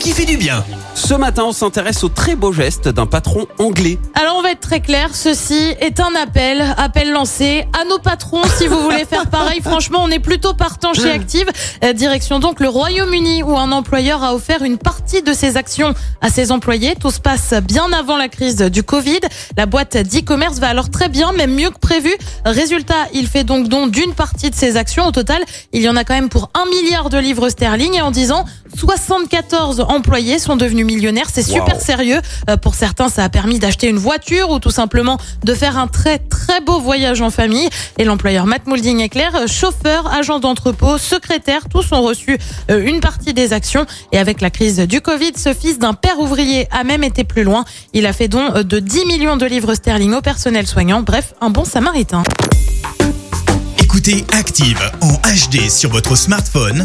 qui fait du bien. Ce matin, on s'intéresse au très beau geste d'un patron anglais. Alors on va être très clair, ceci est un appel, appel lancé à nos patrons si vous voulez faire pareil. Franchement, on est plutôt partant chez hmm. Active. Euh, direction donc le Royaume-Uni où un employeur a offert une partie de ses actions à ses employés. Tout se passe bien avant la crise du Covid. La boîte d'e-commerce va alors très bien, même mieux que prévu. Résultat, il fait donc don d'une partie de ses actions. Au total, il y en a quand même pour un milliard de livres sterling et en disant 74 14 employés sont devenus millionnaires. C'est super sérieux. Euh, pour certains, ça a permis d'acheter une voiture ou tout simplement de faire un très très beau voyage en famille. Et l'employeur Matt Moulding éclair, euh, chauffeur, agent d'entrepôt, secrétaire, tous ont reçu euh, une partie des actions. Et avec la crise du Covid, ce fils d'un père ouvrier a même été plus loin. Il a fait don de 10 millions de livres sterling au personnel soignant. Bref, un bon samaritain. Écoutez Active en HD sur votre smartphone